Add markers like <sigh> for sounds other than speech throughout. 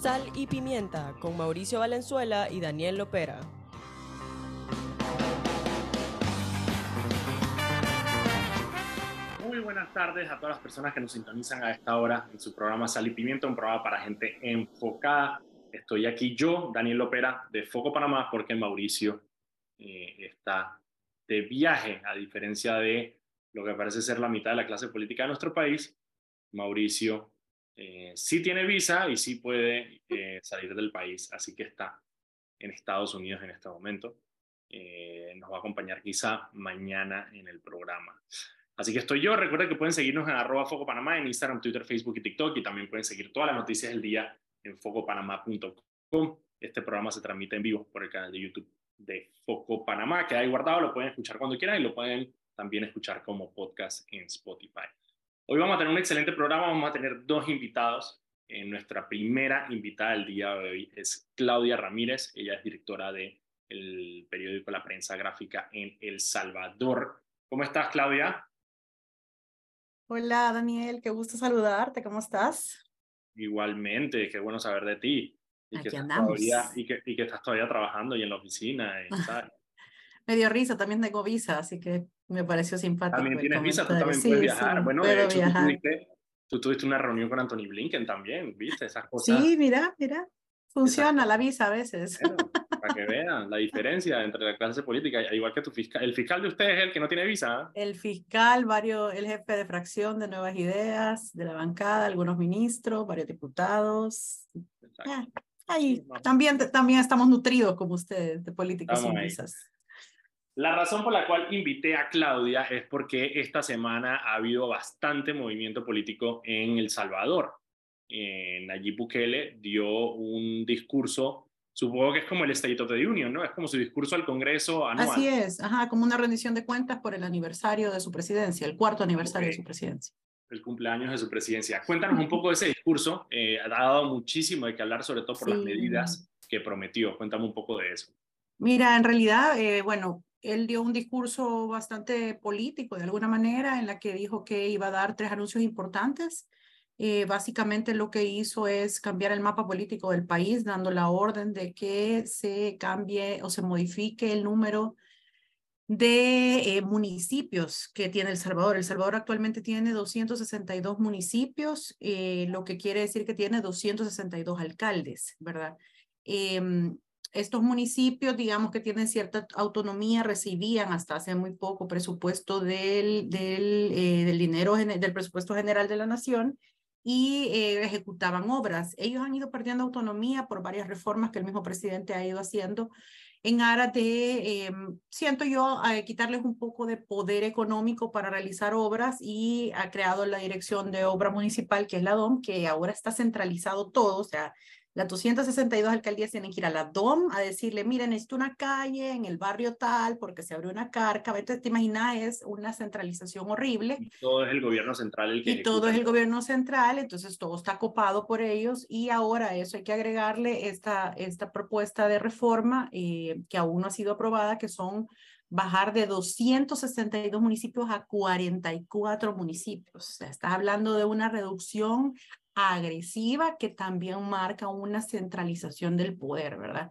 Sal y Pimienta con Mauricio Valenzuela y Daniel Lopera. Muy buenas tardes a todas las personas que nos sintonizan a esta hora en su programa Sal y Pimienta, un programa para gente enfocada. Estoy aquí yo, Daniel Lopera, de Foco Panamá, porque Mauricio eh, está de viaje, a diferencia de lo que parece ser la mitad de la clase política de nuestro país. Mauricio eh, sí tiene visa y sí puede eh, salir del país, así que está en Estados Unidos en este momento. Eh, nos va a acompañar quizá mañana en el programa. Así que estoy yo. Recuerden que pueden seguirnos en arroba Foco Panamá en Instagram, Twitter, Facebook y TikTok y también pueden seguir todas las noticias del día en focopanamá.com. Este programa se transmite en vivo por el canal de YouTube de Foco Panamá. Queda ahí guardado, lo pueden escuchar cuando quieran y lo pueden también escuchar como podcast en Spotify. Hoy vamos a tener un excelente programa, vamos a tener dos invitados. En eh, nuestra primera invitada del día de hoy es Claudia Ramírez, ella es directora del el periódico La Prensa Gráfica en El Salvador. ¿Cómo estás, Claudia? Hola, Daniel, qué gusto saludarte, ¿cómo estás? Igualmente, qué bueno saber de ti. Y Aquí que andamos. Todavía, y, que, y, que, estás todavía trabajando y en la oficina. Y, <laughs> me dio risa, también tengo visa, así que me pareció simpático. También tienes visa, tú también puedes viajar. bueno, de hecho, Tú, tuviste, tú tuviste una reunión con Anthony Blinken también, ¿viste? Esas cosas. Sí, mira, mira. Funciona la visa a veces. para que vean la diferencia entre la clase política, igual que tu fiscal. El fiscal de ustedes es el que no tiene visa. El fiscal, varios, el jefe de fracción de Nuevas Ideas, de la bancada, algunos ministros, varios diputados. Ah, ahí también, también estamos nutridos como ustedes de políticos sin visas. La razón por la cual invité a Claudia es porque esta semana ha habido bastante movimiento político en El Salvador. Eh, Nayib Bukele dio un discurso, supongo que es como el State of the Union, ¿no? Es como su discurso al Congreso anual. Así es, ajá, como una rendición de cuentas por el aniversario de su presidencia, el cuarto aniversario de su presidencia. El cumpleaños de su presidencia. Cuéntanos un poco de ese discurso. Eh, ha dado muchísimo de qué hablar, sobre todo por las medidas que prometió. Cuéntame un poco de eso. Mira, en realidad, eh, bueno, él dio un discurso bastante político, de alguna manera, en la que dijo que iba a dar tres anuncios importantes. Eh, básicamente lo que hizo es cambiar el mapa político del país, dando la orden de que se cambie o se modifique el número de eh, municipios que tiene El Salvador. El Salvador actualmente tiene 262 municipios, eh, lo que quiere decir que tiene 262 alcaldes, ¿verdad? Em, estos municipios, digamos que tienen cierta autonomía, recibían hasta hace muy poco presupuesto del, del, eh, dinero del presupuesto general de la nación y eh, ejecutaban obras. Ellos han ido perdiendo autonomía por varias reformas que el mismo presidente ha ido haciendo en aras de, em, siento yo, quitarles un poco de poder económico para realizar obras y ha creado la Dirección de Obra Municipal, que es la DOM, que ahora está centralizado todo, o sea, las 262 alcaldías tienen que ir a la DOM a decirle, miren, necesito una calle en el barrio tal porque se abrió una carca. Entonces, te imaginas, es una centralización horrible. Y todo es el gobierno central el que Y todo es el gobierno central, entonces todo está copado por ellos y ahora eso hay que agregarle esta, esta propuesta de reforma eh, que aún no ha sido aprobada, que son bajar de 262 municipios a 44 municipios. O sea, estás hablando de una reducción agresiva que también marca una centralización del poder, ¿verdad?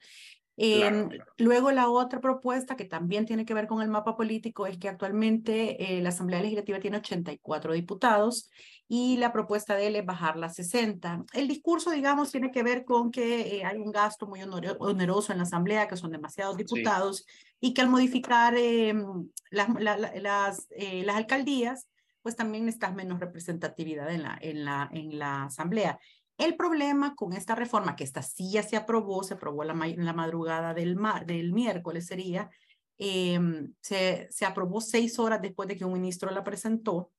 Em, luego la otra propuesta que también tiene que ver con el mapa político es que actualmente eh, la Asamblea Legislativa tiene 84 diputados y la propuesta de él es bajarla a 60. El discurso, digamos, tiene que ver con que eh, hay un gasto muy oneroso en la Asamblea, que son demasiados diputados y que al modificar em, las, eh, las alcaldías, pues también necesitas menos representatividad en la, en la, en la asamblea. El problema con esta reforma, que esta sí ya se aprobó, se aprobó la, la madrugada del, del miércoles sería, em, se, se aprobó seis horas después de que un ministro la presentó,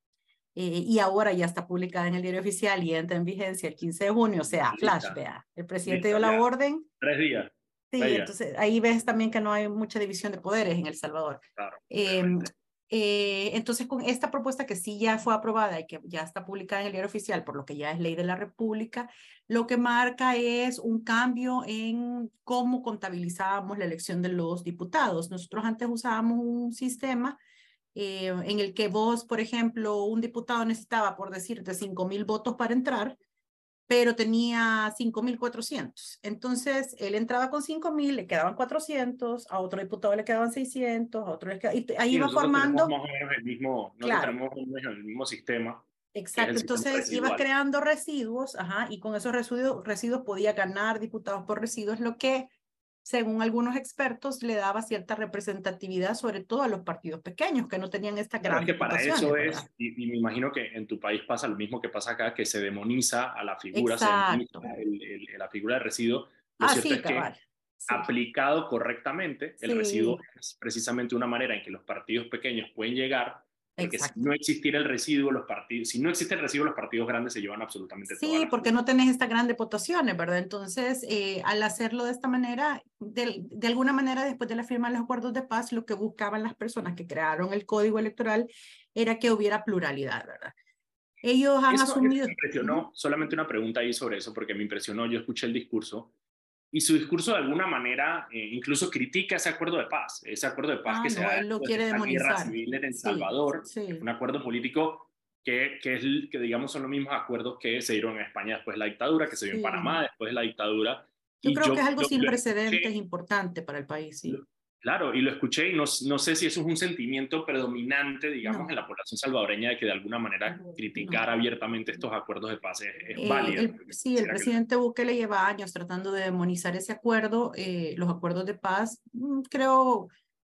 eh, y ahora ya está publicada en el diario oficial y entra en vigencia el 15 de junio, o sea, flash, vea. El presidente dio la orden. Tres días. Sí, entonces ahí ves también que no hay mucha división de poderes en El Salvador. Claro, eh, eh, entonces, con esta propuesta que sí ya fue aprobada y que ya está publicada en el diario oficial, por lo que ya es ley de la República, lo que marca es un cambio en cómo contabilizábamos la elección de los diputados. Nosotros antes usábamos un sistema eh, en el que vos, por ejemplo, un diputado necesitaba, por decirte, 5 mil votos para entrar, pero tenía 5.400. Entonces, él entraba con 5.000, le quedaban 400, a otro diputado le quedaban 600, a otro le quedaban... Y ahí iba formando... Más o menos el mismo, claro. tenemos el mismo sistema. Exacto, entonces iba creando residuos, ajá, y con esos residuos, residuos podía ganar diputados por residuos, lo que según algunos expertos, le daba cierta representatividad, sobre todo a los partidos pequeños, que no tenían esta gran... Es que para eso es, y, me imagino que en tu país pasa lo mismo que pasa acá, que se demoniza a la figura, se demoniza la figura de residuo. Lo ah, cierto es que aplicado correctamente, el residuo es precisamente una manera en que los partidos pequeños pueden llegar porque si no existiera el residuo, los partidos, si no existe el residuo, los partidos grandes se llevan absolutamente todo. Sí, porque no tenés estas grandes votaciones, ¿verdad? Entonces, eh, al hacerlo de esta manera, de, de, alguna manera, después de la firma de los acuerdos de paz, lo que buscaban las personas que crearon el código electoral era que hubiera pluralidad, ¿verdad? Ellos han asumido... me impresionó, solamente una pregunta ahí sobre eso, porque me impresionó, yo escuché el discurso y su discurso de alguna manera eh, incluso critica ese acuerdo de paz, ese acuerdo de paz ah, que se da lo quiere la guerra civil en El Salvador, un acuerdo político que, que, es, que digamos son los mismos acuerdos que se dieron en España después de la dictadura, que se dio en Panamá después de la dictadura. Yo creo que es algo sin precedentes importante para el país, sí. Claro, y lo escuché y no, no, sé si eso es un sentimiento predominante, digamos, en la población salvadoreña de que de alguna manera criticar abiertamente estos acuerdos de paz es, eh, válido. sí, el presidente Bukele lleva años tratando de demonizar ese acuerdo, eh, los acuerdos de paz, mm, creo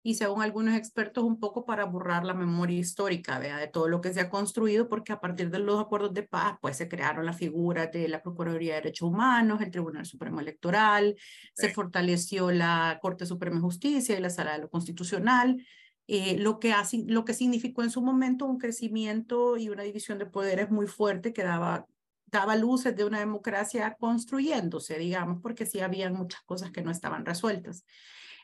y según algunos expertos un poco para borrar la memoria histórica ¿vea? de todo lo que se ha construido, porque a partir de los acuerdos de paz, pues se crearon las figuras de la Procuraduría de Derechos Humanos, el Tribunal Supremo Electoral, se fortaleció la Corte Suprema de Justicia y la Sala de lo Constitucional, eh, lo, que lo que significó en su momento un crecimiento y una división de poderes muy fuerte que daba daba luces de una democracia construyéndose, digamos, porque sí había muchas cosas que no estaban resueltas.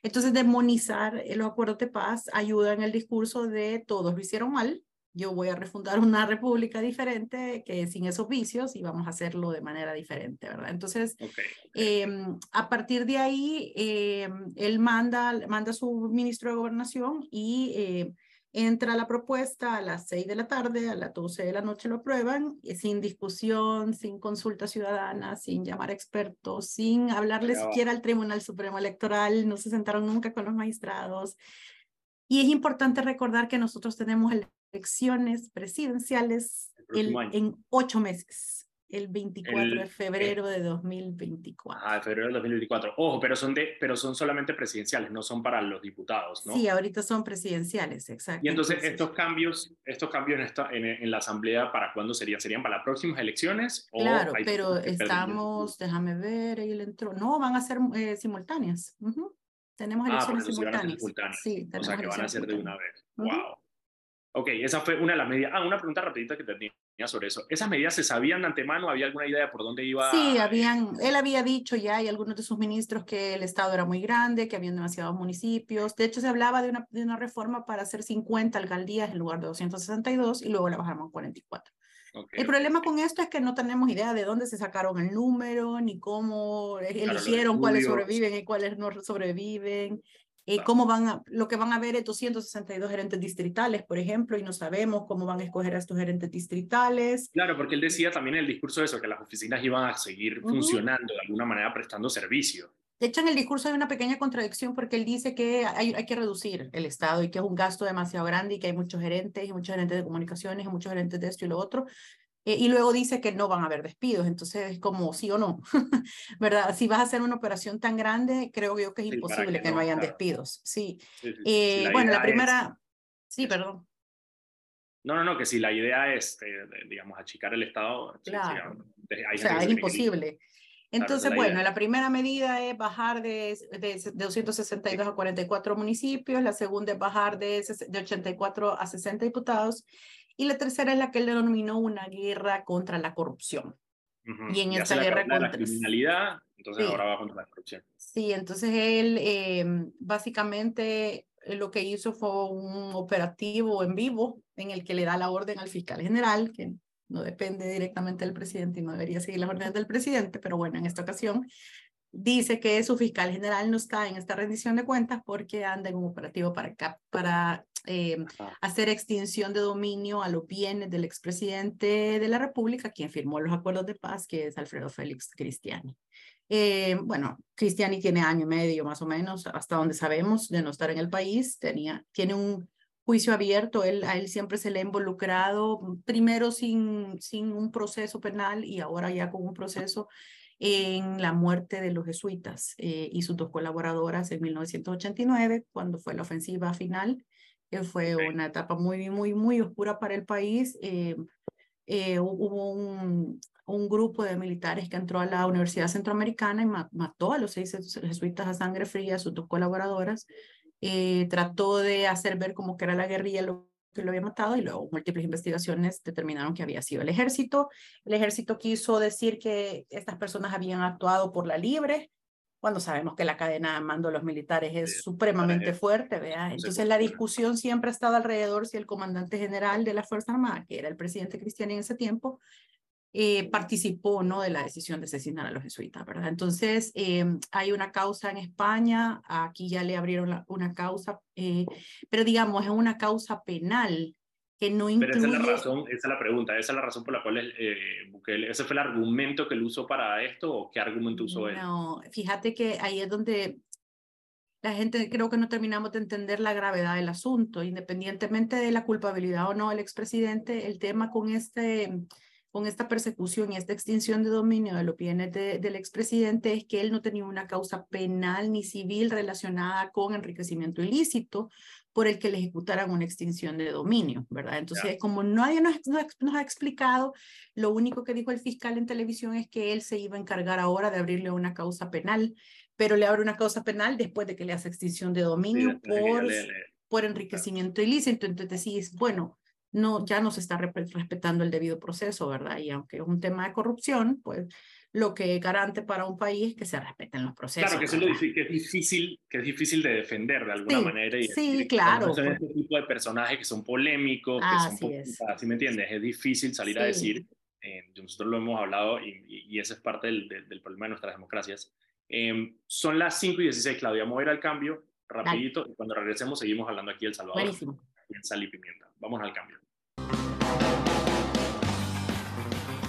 Entonces, demonizar los acuerdos de paz ayuda en el discurso de todos lo hicieron mal, yo voy a refundar una república diferente que sin esos vicios y vamos a hacerlo de manera diferente, ¿verdad? Entonces, em, a partir de ahí, em, él manda, manda a su ministro de gobernación y eh, Entra la propuesta a las 6 de la tarde, a las 12 de la noche lo aprueban, y sin discusión, sin consulta ciudadana, sin llamar expertos, sin hablarle siquiera al Tribunal Supremo Electoral, no se sentaron nunca con los magistrados. Y es importante recordar que nosotros tenemos elecciones presidenciales en ocho meses el 24 de febrero de 2024. Ah, de febrero de 2024. Ojo, pero son, de, pero son solamente presidenciales, no son para los diputados, ¿no? Sí, ahorita son presidenciales, exacto. Y entonces, estos cambios, estos cambios en, esta, en, la Asamblea, ¿para cuándo serían? ¿Serían para las próximas elecciones? Claro, pero estamos, déjame ver, ahí entró. No, van a ser eh, simultáneas. Tenemos ah, elecciones simultáneas. Sí, tenemos o sea, que van a ser de una vez. Wow. Ok, esa fue una de las medidas. Ah, una pregunta rapidita que tenía sobre eso. ¿Esas medidas se sabían de antemano? ¿Había alguna idea por dónde iba? Sí, habían, él había dicho ya y algunos de sus ministros que el Estado era muy grande, que habían demasiados municipios. De hecho, se hablaba de una, de una reforma para hacer 50 alcaldías en lugar de 262 y luego la bajaron a 44. el problema con esto es que no tenemos idea de dónde se sacaron el número, ni cómo eligieron cuáles sobreviven y cuáles no sobreviven. Eh, cómo van a, lo que van a ver es 262 gerentes distritales, por ejemplo, y no sabemos cómo van a escoger a estos gerentes distritales. Claro, porque él decía también en el discurso de eso, que las oficinas iban a seguir funcionando de alguna manera prestando servicio. De hecho, en el discurso hay una pequeña contradicción porque él dice que hay, hay, que reducir el Estado y que es un gasto demasiado grande y que hay muchos gerentes y muchos gerentes de comunicaciones y muchos gerentes de esto y lo otro. Eh, y luego dice que no van a haber despidos, entonces es como sí o no, <laughs> ¿verdad? Si vas a hacer una operación tan grande, creo yo que es imposible que, no, hayan despidos, sí. Eh, bueno, la primera, sí, perdón. No, no, no, que si la idea es, eh, digamos, achicar el Estado, claro. o sea, es imposible. Entonces, bueno, la primera medida es bajar de, de, de, 262 a 44 municipios, la segunda es bajar de, de 84 a 60 diputados y la tercera es la que él denominó una guerra contra la corrupción. Y en esta guerra contra la criminalidad, entonces ahora va contra la corrupción. Sí, entonces él em, básicamente eh, lo que hizo fue un operativo en vivo en el que le da la orden al fiscal general, que no depende directamente del presidente y no debería seguir las órdenes del presidente, pero bueno, en esta ocasión dice que su fiscal general no está en esta rendición de cuentas porque anda en un operativo para, para eh, hacer extinción de dominio a los bienes del expresidente de la República, quien firmó los acuerdos de paz, que es Alfredo Félix Cristiani. Eh, bueno, Cristiani tiene año y medio más o menos, hasta donde sabemos, de no estar en el país. Tenía, tiene un juicio abierto, él, a él siempre se le ha involucrado, primero sin, sin un proceso penal y ahora ya con un proceso en la muerte de los jesuitas eh, y sus dos colaboradoras en 1989, cuando fue la ofensiva final, que fue una etapa muy, muy, muy oscura para el país. Eh, eh, hubo un, un, grupo de militares que entró a la Universidad Centroamericana y mató a los seis jesuitas a sangre fría, sus dos colaboradoras. trató de hacer ver como que era la guerrilla lo que lo había matado y luego múltiples investigaciones determinaron que había sido el ejército. El ejército quiso decir que estas personas habían actuado por la libre, cuando sabemos que la cadena de mando de los militares es supremamente fuerte, ¿vea? Entonces la discusión siempre ha estado alrededor si el comandante general de la Fuerza Armada, que era el presidente Cristiano en ese tiempo, eh, participó no de la decisión de asesinar a los jesuitas, ¿verdad? Entonces, eh, hay una causa en España, aquí ya le abrieron una causa, eh, pero digamos, es una causa penal que no incluye... Pero esa es la razón, esa es la pregunta, esa es la razón por la cual Bukele, ¿ese fue el argumento que él usó para esto o qué argumento usó él? No, fíjate que ahí es donde la gente creo que no terminamos de entender la gravedad del asunto, independientemente de la culpabilidad o no del expresidente, el tema con este con esta persecución y esta extinción de dominio de los bienes del expresidente es que él no tenía una causa penal ni civil relacionada con enriquecimiento ilícito por el que le ejecutaran una extinción de dominio, ¿verdad? Entonces, como nadie nos, nos, ha explicado, lo único que dijo el fiscal en televisión es que él se iba a encargar ahora de abrirle una causa penal, pero le abre una causa penal después de que le hace extinción de dominio por, por enriquecimiento ilícito. Entonces, decís, bueno, no, ya no se está respetando el debido proceso, ¿verdad? Y aunque es un tema de corrupción, pues lo que es garante para un país es que se respeten los procesos. Claro, que, eso es, que es, difícil, que es difícil de defender de alguna manera. Y sí, claro. Son este tipo de personajes que son polémicos, que son así me entiendes, es difícil salir a decir, eh, nosotros lo hemos hablado y, y, ese es parte del, del, problema de nuestras democracias. Eh, son las 5 y 16, Claudia, vamos a ir al cambio rapidito y cuando regresemos seguimos hablando aquí El Salvador. Buenísimo. En sal y pimienta. Vamos al cambio.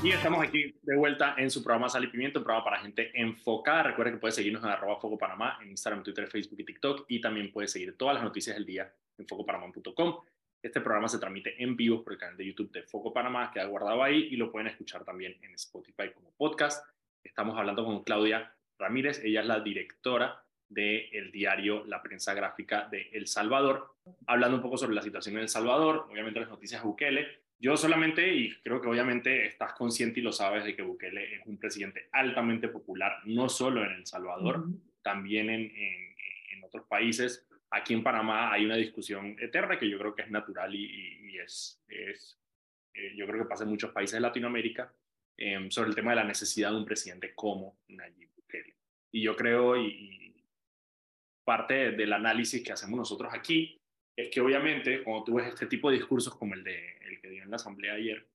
Y estamos aquí de vuelta en su programa Sal y Pimiento, un programa para gente enfocada. Recuerda que puedes seguirnos en arroba Foco Panamá en Instagram, Twitter, Facebook y TikTok. Y también puedes seguir todas las noticias del día en focopanamá.com. Este programa se transmite en vivo por el canal de YouTube de Foco Panamá, queda guardado ahí y lo pueden escuchar también en Spotify como podcast. Estamos hablando con Claudia Ramírez, ella es la directora del diario La Prensa Gráfica de El Salvador, hablando un poco sobre la situación en El Salvador, obviamente las noticias de Bukele. Yo solamente, y creo que obviamente estás consciente y lo sabes, de que Bukele es un presidente altamente popular, no solo en El Salvador, también en, en, otros países. Aquí en Panamá hay una discusión eterna que yo creo que es natural y, es, es eh, yo creo que pasa en muchos países de Latinoamérica, em, sobre el tema de la necesidad de un presidente como Nayib Bukele. Y yo creo, y, parte del análisis que hacemos nosotros aquí es que obviamente cuando tú ves este tipo de discursos como el, de, el que dio en la asamblea ayer,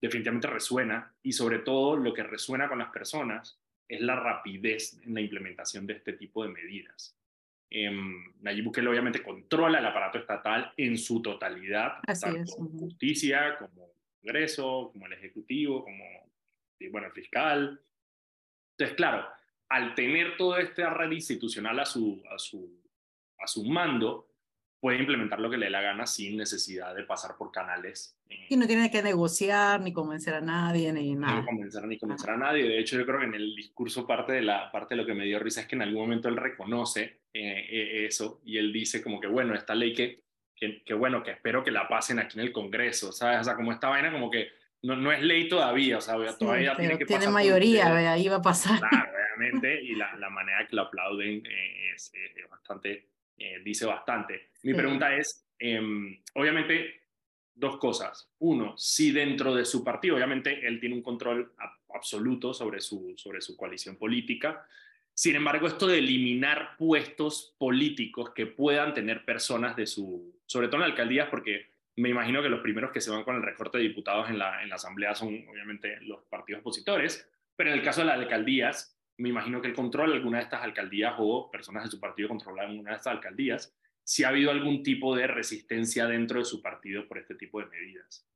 definitivamente resuena y sobre todo lo que resuena con las personas es la rapidez en la implementación de este tipo de medidas. Eh, Nayib Bukele obviamente controla el aparato estatal en su totalidad, tanto justicia como Congreso, como el Ejecutivo, como bueno, el fiscal. Entonces, claro, al tener toda esta red institucional a su, a su, a su mando, puede implementar lo que le dé la gana sin necesidad de pasar por canales. Eh, y no tiene que negociar ni convencer a nadie ni nada. No convencer ni convencer a nadie. De hecho, yo creo que en el discurso parte de, la, parte de lo que me dio risa es que en algún momento él reconoce eh, eh, eso y él dice como que, bueno, esta ley que, que, que, bueno, que espero que la pasen aquí en el Congreso, ¿sabes? O sea, como esta vaina como que no, no es ley todavía, o sea, todavía tiene que tiene mayoría, ahí va a pasar. Claro, y la, la manera que lo aplauden eh, es, bastante, eh, dice bastante. Mi pregunta es, em, obviamente, dos cosas. Uno, si dentro de su partido, obviamente, él tiene un control absoluto sobre su, sobre su coalición política, sin embargo, esto de eliminar puestos políticos que puedan tener personas de su, sobre todo en alcaldías, porque me imagino que los primeros que se van con el recorte de diputados en la, en la Asamblea son obviamente los partidos opositores, pero en el caso de las alcaldías, me imagino que él controla alguna de estas alcaldías o personas de su partido controlan una de estas alcaldías, si ha habido algún tipo de resistencia dentro de su partido por este tipo de medidas.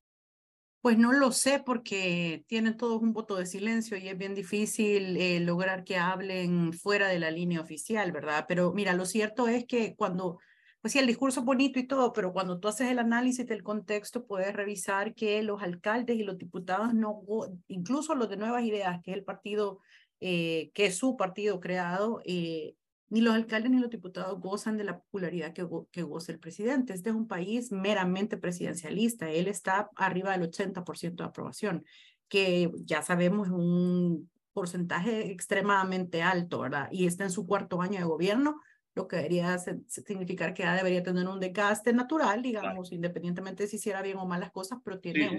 Pues no lo sé porque tienen todos un voto de silencio y es bien difícil eh, lograr que hablen fuera de la línea oficial, ¿verdad? Pero mira, lo cierto es que cuando, pues sí, el discurso es bonito y todo, pero cuando tú haces el análisis del contexto, puedes revisar que los alcaldes y los diputados, no, incluso los de Nuevas Ideas, que es el partido, eh, que es su partido creado, eh, ni los alcaldes ni los diputados gozan de la popularidad que, que goza el presidente. Este es un país meramente presidencialista. Él está arriba del 80% de aprobación, que ya sabemos es un porcentaje extremadamente alto, ¿verdad? Y está en su cuarto año de gobierno lo que debería significar que ya debería tener un desgaste natural, digamos, independientemente de si hiciera bien o mal las cosas, pero tiene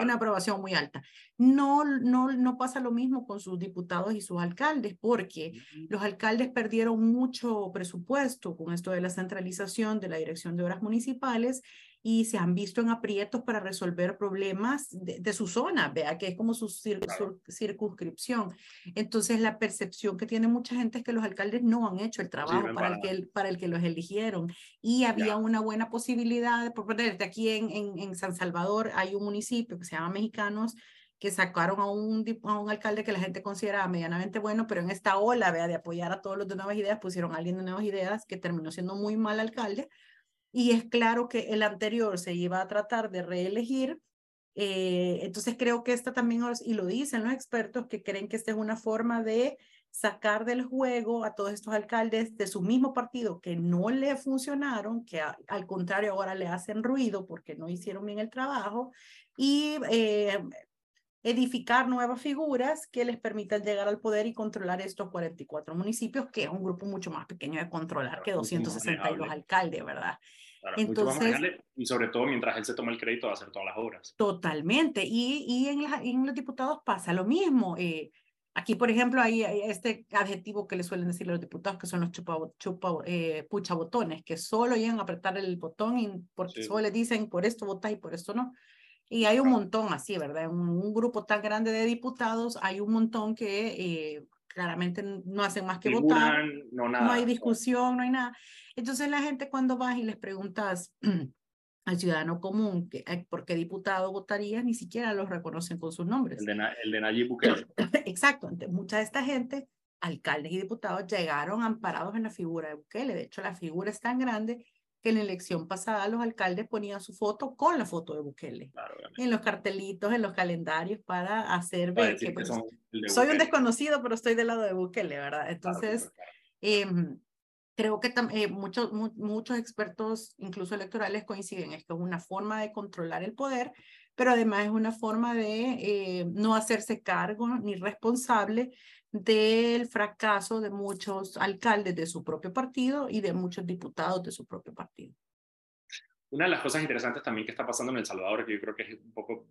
una aprobación muy alta. No, no, no pasa lo mismo con sus diputados y sus alcaldes, porque los alcaldes perdieron mucho presupuesto con esto de la centralización de la Dirección de Obras Municipales y se han visto en aprietos para resolver problemas de, su zona, vea que es como su, circunscripción. Entonces la percepción que tiene mucha gente es que los alcaldes no han hecho el trabajo para, el que, para el que los eligieron y había una buena posibilidad, por ponerte aquí en, en, en San Salvador hay un municipio que se llama Mexicanos, que sacaron a un, a un alcalde que la gente consideraba medianamente bueno, pero en esta ola vea, de apoyar a todos los de Nuevas Ideas, pusieron a alguien de Nuevas Ideas que terminó siendo muy mal alcalde, y es claro que el anterior se iba a tratar de reelegir. Eh, entonces creo que esta también, y lo dicen los expertos, que creen que esta es una forma de sacar del juego a todos estos alcaldes de su mismo partido que no le funcionaron, que al contrario ahora le hacen ruido porque no hicieron bien el trabajo, y eh, edificar nuevas figuras que les permitan llegar al poder y controlar estos 44 municipios, que es un grupo mucho más pequeño de controlar que 262 alcaldes, ¿verdad? Entonces, y sobre todo mientras él se toma el crédito de hacer todas las obras. Totalmente. Y, y en, en los diputados pasa lo mismo. Eh, aquí, por ejemplo, hay, este adjetivo que le suelen decir los diputados, que son los chupa, chupa eh, puchabotones, que solo llegan a apretar el botón y porque solo le dicen por esto votas y por esto no. Y hay un montón así, ¿verdad? Un, un, grupo tan grande de diputados, hay un montón que eh, claramente no hacen más que votar. No, nada, no hay discusión, no hay nada. Entonces la gente cuando vas y les preguntas <clears throat> al ciudadano común que, por qué diputado votaría, ni siquiera los reconocen con sus nombres. El de, el de Nayib Bukele. <laughs> Exacto. Entonces, mucha de esta gente, alcaldes y diputados, llegaron amparados en la figura de Bukele. De hecho, la figura es tan grande que en la elección pasada los alcaldes ponían su foto con la foto de Bukele. en los cartelitos, en los calendarios para hacer ver que pues, soy un desconocido, pero estoy del lado de Bukele, ¿verdad? Entonces, em, creo que eh, muchos, muchos expertos, incluso electorales, coinciden, es que es una forma de controlar el poder, pero además es una forma de eh, no hacerse cargo ni responsable del fracaso de muchos alcaldes de su propio partido y de muchos diputados de su propio partido. Una de las cosas interesantes también que está pasando en El Salvador, que yo creo que es un poco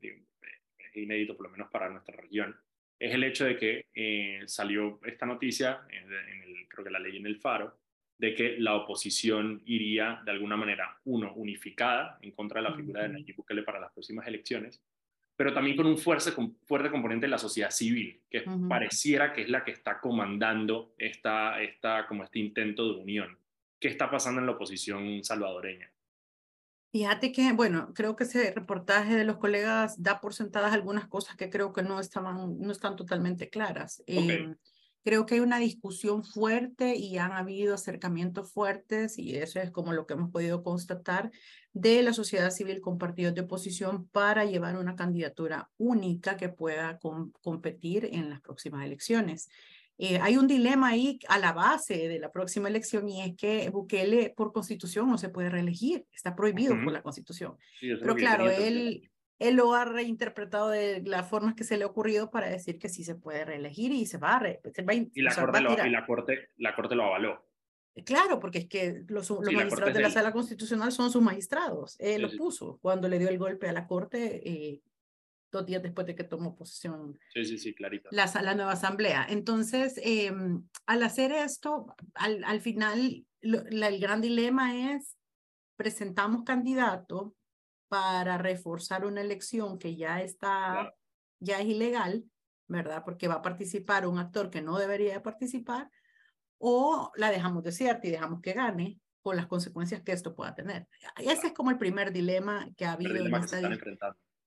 inédito, por lo menos para nuestra región, es el hecho de que eh, salió esta noticia, en, el, creo que la leí en el Faro, de que la oposición iría de alguna manera, uno, unificada en contra de la figura de Nayib Bukele para las próximas elecciones, pero también con un fuerte, fuerte componente de la sociedad civil, que pareciera que es la que está comandando esta, esta, como este intento de unión. ¿Qué está pasando en la oposición salvadoreña? Fíjate que, bueno, creo que ese reportaje de los colegas da por sentadas algunas cosas que creo que no, estaban, no están totalmente claras. Em, creo que hay una discusión fuerte y han habido acercamientos fuertes, y eso es como lo que hemos podido constatar, de la sociedad civil con partidos de oposición para llevar una candidatura única que pueda competir en las próximas elecciones. Eh, hay un dilema ahí a la base de la próxima elección y es que Bukele por constitución no se puede reelegir, está prohibido por la constitución. Pero claro, él, él lo ha reinterpretado de las formas que se le ha ocurrido para decir que sí se puede reelegir y se va a, re, y, la corte lo, y la corte la corte lo avaló Claro, porque es que los, magistrados de la sala constitucional son sus magistrados. Él lo puso cuando le dio el golpe a la corte eh, dos días después de que tomó posesión sí, sí, sí, clarito. La, la nueva asamblea. Entonces, em, al hacer esto, al, al final, el gran dilema es, presentamos candidato para reforzar una elección que ya está, ya es ilegal, ¿verdad? Porque va a participar un actor que no debería de participar, o la dejamos desierta y dejamos que gane con las consecuencias que esto pueda tener. Ese es como el primer dilema que ha habido en esta,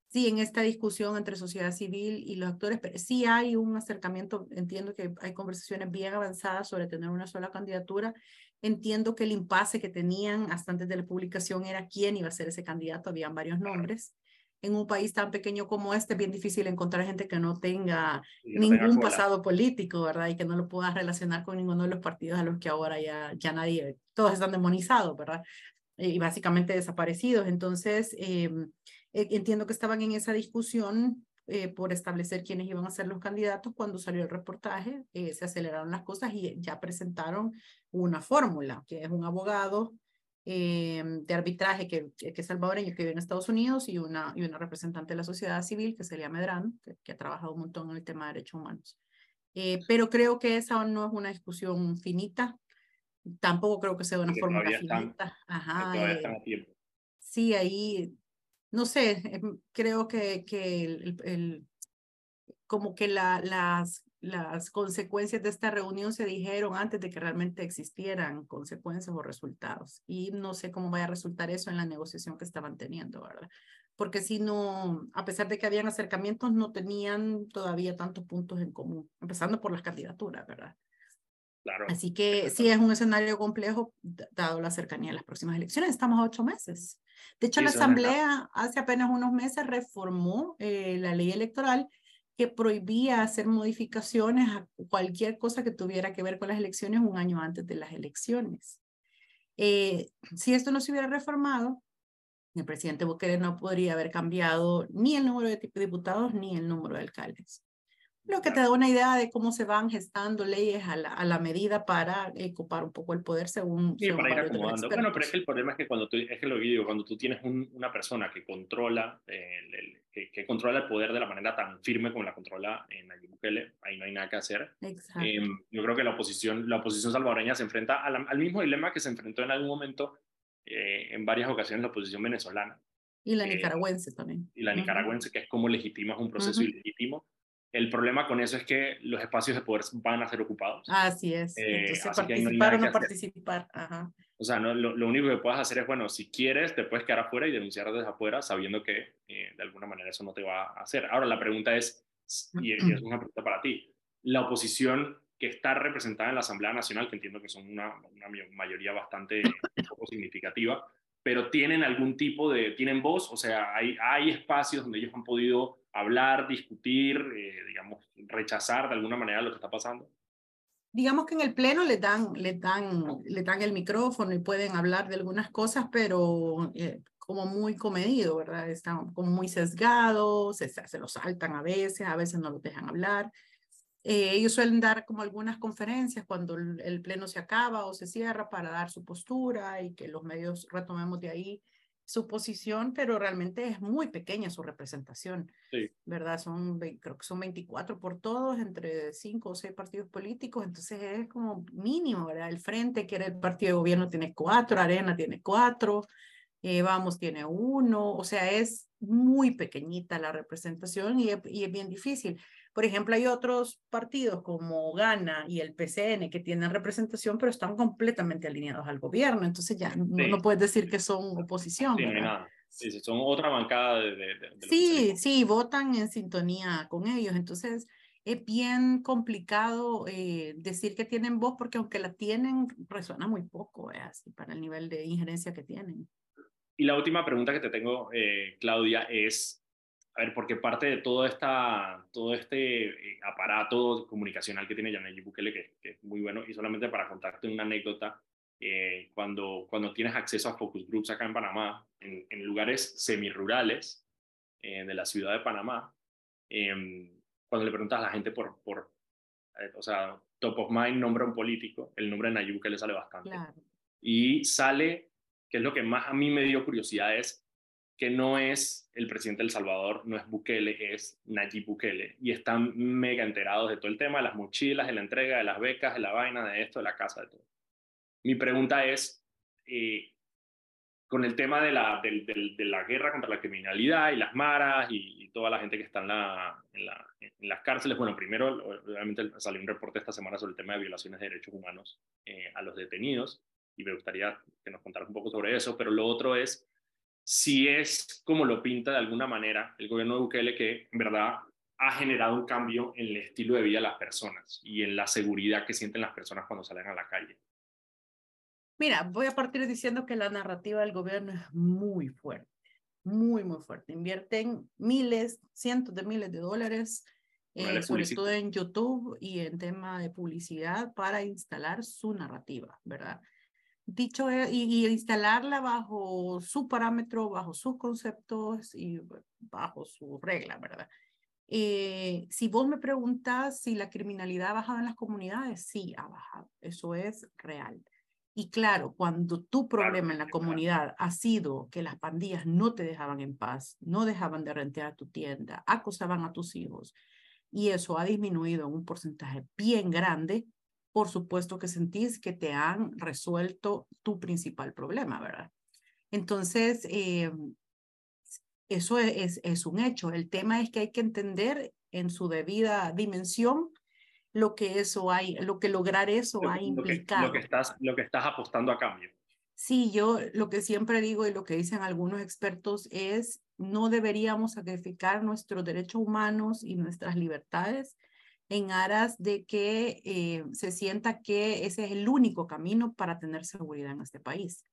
sí, en esta discusión entre sociedad civil y los actores, pero sí hay un acercamiento, entiendo que hay conversaciones bien avanzadas sobre tener una sola candidatura. Entiendo que el impasse que tenían hasta antes de la publicación era quién iba a ser ese candidato, habían varios nombres en un país tan pequeño como este es bien difícil encontrar gente que no tenga ningún pasado político, ¿verdad? Y que no lo pueda relacionar con ninguno de los partidos a los que ahora ya, ya nadie, todos están demonizados, ¿verdad? Y básicamente desaparecidos. Entonces, em, e, entiendo que estaban en esa discusión eh, por establecer quiénes iban a ser los candidatos. Cuando salió el reportaje, eh, se aceleraron las cosas y ya presentaron una fórmula, que es un abogado eh, de arbitraje que, que es salvadoreño, que vive en Estados Unidos, y una, y una representante de la sociedad civil, que sería Medrano, que, que ha trabajado un montón en el tema de derechos humanos. Eh, pero creo que esa no es una discusión finita, tampoco creo que sea una fórmula finita. Ajá, eh, sí, ahí, no sé, em, creo que, que el, el, como que la, las las consecuencias de esta reunión se dijeron antes de que realmente existieran consecuencias o resultados. Y no sé cómo vaya a resultar eso en la negociación que estaban teniendo, ¿verdad? Porque si no, a pesar de que habían acercamientos, no tenían todavía tantos puntos en común, empezando por las candidaturas, ¿verdad? Claro. Así que sí es un escenario complejo, dado la cercanía de las próximas elecciones. Estamos a ocho meses. De hecho, la Asamblea hace apenas unos meses reformó eh, la ley electoral que prohibía hacer modificaciones a cualquier cosa que tuviera que ver con las elecciones un año antes de las elecciones. Eh, si esto no se hubiera reformado, el presidente Bukele no podría haber cambiado ni el número de diputados ni el número de alcaldes. Lo que te da una idea de cómo se van gestando leyes a la, a la medida para ocupar un poco el poder según... Sí, para ir acomodando. Bueno, pero es que el problema es que cuando tú, es que lo digo, cuando tú tienes una persona que controla, eh, el, que, que, controla el poder de la manera tan firme como la controla en Nayib Bukele, ahí no hay nada que hacer. Eh, yo creo que la oposición, la oposición salvadoreña se enfrenta al, al mismo dilema que se enfrentó en algún momento, eh, en varias ocasiones, la oposición venezolana. Y la nicaragüense también. Y la nicaragüense, que es como legitimas un proceso ilegítimo el problema con eso es que los espacios de poder van a ser ocupados. Así es. Eh, Entonces, participar o no participar. Ajá. O sea, no, lo, único que puedes hacer es, bueno, si quieres, te puedes quedar afuera y denunciar desde afuera, sabiendo que eh, de alguna manera eso no te va a hacer. Ahora, la pregunta es, y, es una pregunta para ti, la oposición que está representada en la Asamblea Nacional, que entiendo que son una, una mayoría bastante poco significativa, pero tienen algún tipo de, tienen voz, o sea, hay, hay espacios donde ellos han podido hablar, discutir, eh, digamos, rechazar de alguna manera lo que está pasando? Digamos que en el pleno le dan, le dan, le dan el micrófono y pueden hablar de algunas cosas, pero eh, como muy comedido, ¿verdad? Están como muy sesgados, se, se los saltan a veces, a veces no los dejan hablar. Eh, ellos suelen dar como algunas conferencias cuando el, el, pleno se acaba o se cierra para dar su postura y que los medios retomemos de ahí su posición, pero realmente es muy pequeña su representación, sí. ¿verdad? Son, creo que son 24 por todos, entre 5 o 6 partidos políticos, entonces es como mínimo, ¿verdad? El Frente, que era el partido de gobierno, tiene 4, Arena tiene 4, eh, Vamos tiene 1, o sea, es muy pequeñita la representación y y es bien difícil. Por ejemplo, hay otros partidos como Gana y el PCN que tienen representación, pero están completamente alineados al gobierno. Entonces ya no, no puedes decir que son oposición. Sí, nada. Sí, son otra bancada de... de, de sí, sí, votan en sintonía con ellos. Entonces es bien complicado eh, decir que tienen voz porque aunque la tienen, resuena muy poco eh, así, para el nivel de injerencia que tienen. Y la última pregunta que te tengo, eh, Claudia, es a ver, porque parte de todo, esta, todo este eh, aparato comunicacional que tiene Yanay Bukele, que, que, es muy bueno, y solamente para contarte una anécdota, eh, cuando, cuando tienes acceso a focus groups acá en Panamá, en, en lugares semirurales eh, de la ciudad de Panamá, eh, cuando le preguntas a la gente por, por eh, o sea, top of mind, nombra un político, el nombre de Nayib Bukele sale bastante. Claro. Y sale, que es lo que más a mí me dio curiosidad, es que no es el presidente del Salvador, no es Bukele, es Nayib Bukele. Y están mega enterados de todo el tema, de las mochilas, de la entrega, de las becas, de la vaina, de esto, de la casa, de todo. Mi pregunta es, eh, con el tema de la, de, la guerra contra la criminalidad y las maras y, toda la gente que está en, la, en, las cárceles. Bueno, primero, obviamente salió un reporte esta semana sobre el tema de violaciones de derechos humanos eh, a los detenidos y me gustaría que nos contaras un poco sobre eso, pero lo otro es si es como lo pinta de alguna manera el gobierno de Bukele que en verdad ha generado un cambio en el estilo de vida de las personas y en la seguridad que sienten las personas cuando salen a la calle. Mira, voy a partir diciendo que la narrativa del gobierno es muy fuerte, muy, muy fuerte. Invierten miles, cientos de miles de dólares, eh, sobre todo en YouTube y en tema de publicidad para instalar su narrativa, ¿verdad? Dicho e, y, instalarla bajo su parámetro, bajo sus conceptos y bajo su regla, ¿verdad? Eh, si vos me preguntas si la criminalidad ha bajado en las comunidades, sí ha bajado, eso es real. Y claro, cuando tu problema en la comunidad ha sido que las pandillas no te dejaban en paz, no dejaban de rentear tu tienda, acosaban a tus hijos, y eso ha disminuido en un porcentaje bien grande, por supuesto que sentís que te han resuelto tu principal problema, ¿verdad? Entonces, eh, eso es, es un hecho. El tema es que hay que entender en su debida dimensión lo que eso hay, lo que lograr eso lo, ha implicado. Lo que, estás, lo que estás apostando a cambio. Sí, yo lo que siempre digo y lo que dicen algunos expertos es no deberíamos sacrificar nuestros derechos humanos y nuestras libertades en aras de que eh, se sienta que ese es el único camino para tener seguridad en este país,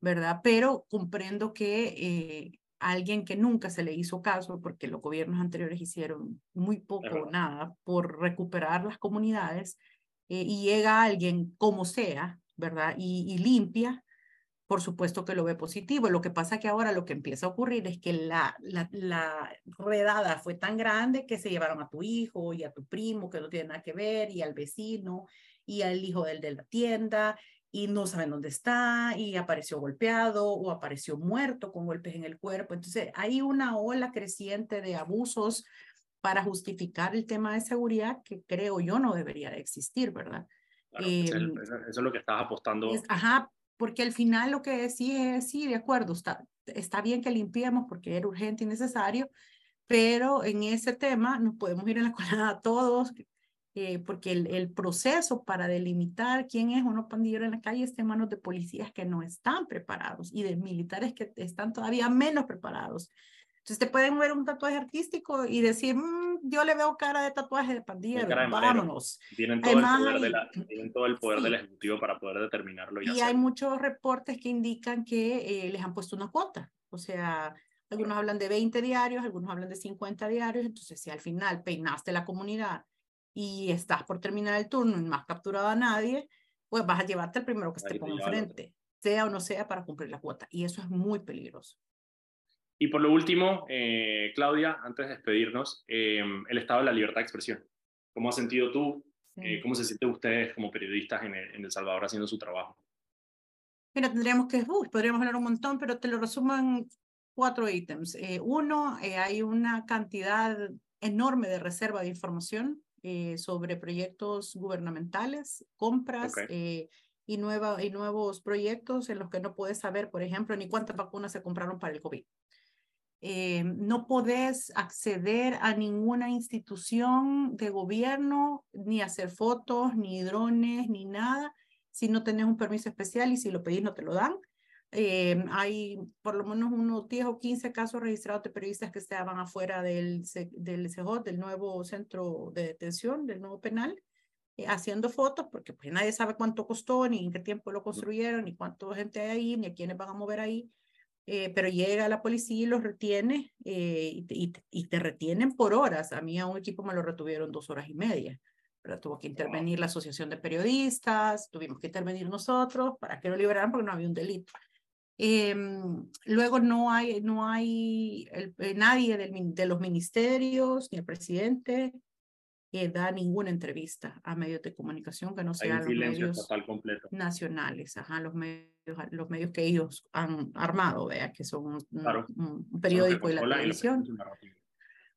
¿verdad? Pero comprendo que eh, alguien que nunca se le hizo caso, porque los gobiernos anteriores hicieron muy poco o nada por recuperar las comunidades, eh, y llega alguien como sea, ¿verdad? Y, limpia, por supuesto que lo ve positivo. Lo que pasa que ahora lo que empieza a ocurrir es que la, la, la, redada fue tan grande que se llevaron a tu hijo y a tu primo, que no tiene nada que ver, y al vecino, y al hijo del de la tienda, y no saben dónde está y apareció golpeado o apareció muerto con golpes en el cuerpo. Entonces hay una ola creciente de abusos para justificar el tema de seguridad que creo yo no debería de existir, ¿verdad? Em, eso es lo que estás apostando. ajá, porque al final lo que decís es, sí, de acuerdo, está, está bien que limpiemos porque era urgente y necesario, pero en ese tema nos podemos ir en la <laughs> colada todos, eh, porque el, proceso para delimitar quién es uno pandillero en la calle está en manos de policías que no están preparados y de militares que están todavía menos preparados. Entonces te pueden ver un tatuaje artístico y decir, mm, yo le veo cara de tatuaje de pandillero, vámonos. Tienen todo, el poder de la, tienen todo el poder del Ejecutivo para poder determinarlo. Y, y hay muchos reportes que indican que eh, les han puesto una cuota. O sea, algunos hablan de 20 diarios, algunos hablan de 50 diarios. Entonces, si al final peinaste la comunidad y estás por terminar el turno y no has capturado a nadie, pues vas a llevarte el primero que esté por enfrente, sea o no sea para cumplir la cuota. Y eso es muy peligroso. Y por lo último, eh, Claudia, antes de despedirnos, em, el estado de la libertad de expresión. ¿Cómo has sentido tú? Eh, ¿Cómo se sienten ustedes como periodistas en el, Salvador haciendo su trabajo? Mira, tendríamos que, podríamos hablar un montón, pero te lo resumo en cuatro ítems. Eh, uno, hay una cantidad enorme de reserva de información eh, sobre proyectos gubernamentales, compras eh, y, nueva, y nuevos proyectos en los que no puedes saber, por ejemplo, ni cuántas vacunas se compraron para el COVID. Eh, no podés acceder a ninguna institución de gobierno, ni hacer fotos, ni drones, ni nada, si no tenés un permiso especial y si lo pedís no te lo dan. Eh, hay por lo menos unos 10 o 15 casos registrados de periodistas que estaban afuera del, del CJ, del nuevo centro de detención, del nuevo penal, eh, haciendo fotos, porque pues nadie sabe cuánto costó, ni en qué tiempo lo construyeron, ni cuánta gente hay ahí, ni a quiénes van a mover ahí. Eh, pero llega la policía y los retiene y, y, y, te retienen por horas. A mí a un equipo me lo retuvieron dos horas y media. Pero tuvo que intervenir la Asociación de Periodistas, tuvimos que intervenir nosotros para que lo liberaran porque no había un delito. Em, luego no hay, no hay el, eh, nadie del, de los ministerios ni el presidente que da ninguna entrevista a medios de comunicación que no sean los medios nacionales, ajá, los medios, los medios que ellos han armado, vea, que son un, periódico y la televisión.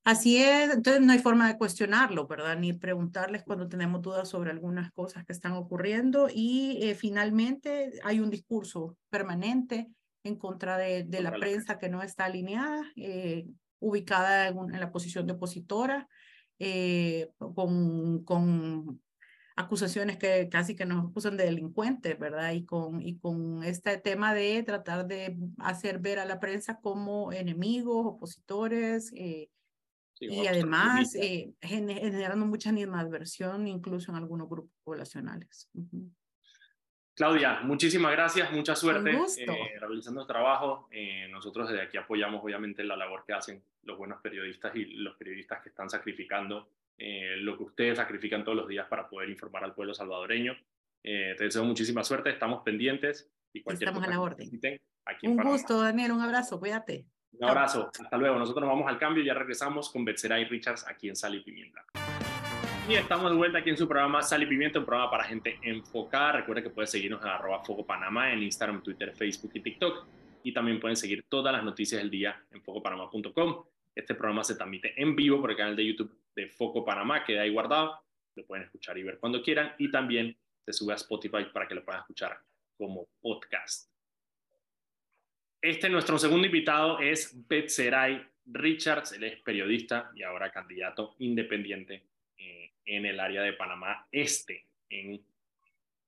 Así es, entonces no hay forma de cuestionarlo, ¿verdad? Ni preguntarles cuando tenemos dudas sobre algunas cosas que están ocurriendo y eh, finalmente hay un discurso permanente en contra de, de la, prensa que no está alineada, eh, ubicada en, en, la posición de opositora, eh, con, con acusaciones que casi que nos acusan de delincuentes, ¿verdad? Y con, y con este tema de tratar de hacer ver a la prensa como enemigos, opositores, eh, y además eh, generando mucha animadversión incluso en algunos grupos poblacionales. Claudia, muchísimas gracias, mucha suerte eh, realizando el trabajo. Eh, nosotros desde aquí apoyamos obviamente la labor que hacen los buenos periodistas y los periodistas que están sacrificando eh, lo que ustedes sacrifican todos los días para poder informar al pueblo salvadoreño. te deseo muchísima suerte, estamos pendientes y cualquier Estamos a la orden. un gusto, Daniel, un abrazo, cuídate. Un abrazo, hasta luego. Nosotros nos vamos al cambio y ya regresamos con Betseray Richards aquí en Sal y Pimienta. Y estamos de vuelta aquí en su programa Sal y Pimienta, un programa para gente enfocada. Recuerda que puedes seguirnos en arroba Foco Panamá en Instagram, Twitter, Facebook y TikTok. Y también pueden seguir todas las noticias del día en focopanamá.com. Este programa se transmite en vivo por el canal de YouTube de Foco Panamá, queda ahí guardado. Lo pueden escuchar y ver cuando quieran. Y también se sube a Spotify para que lo puedan escuchar como podcast. Este, nuestro segundo invitado es Betseray Richards. Él es periodista y ahora candidato independiente en el área de Panamá Este. En,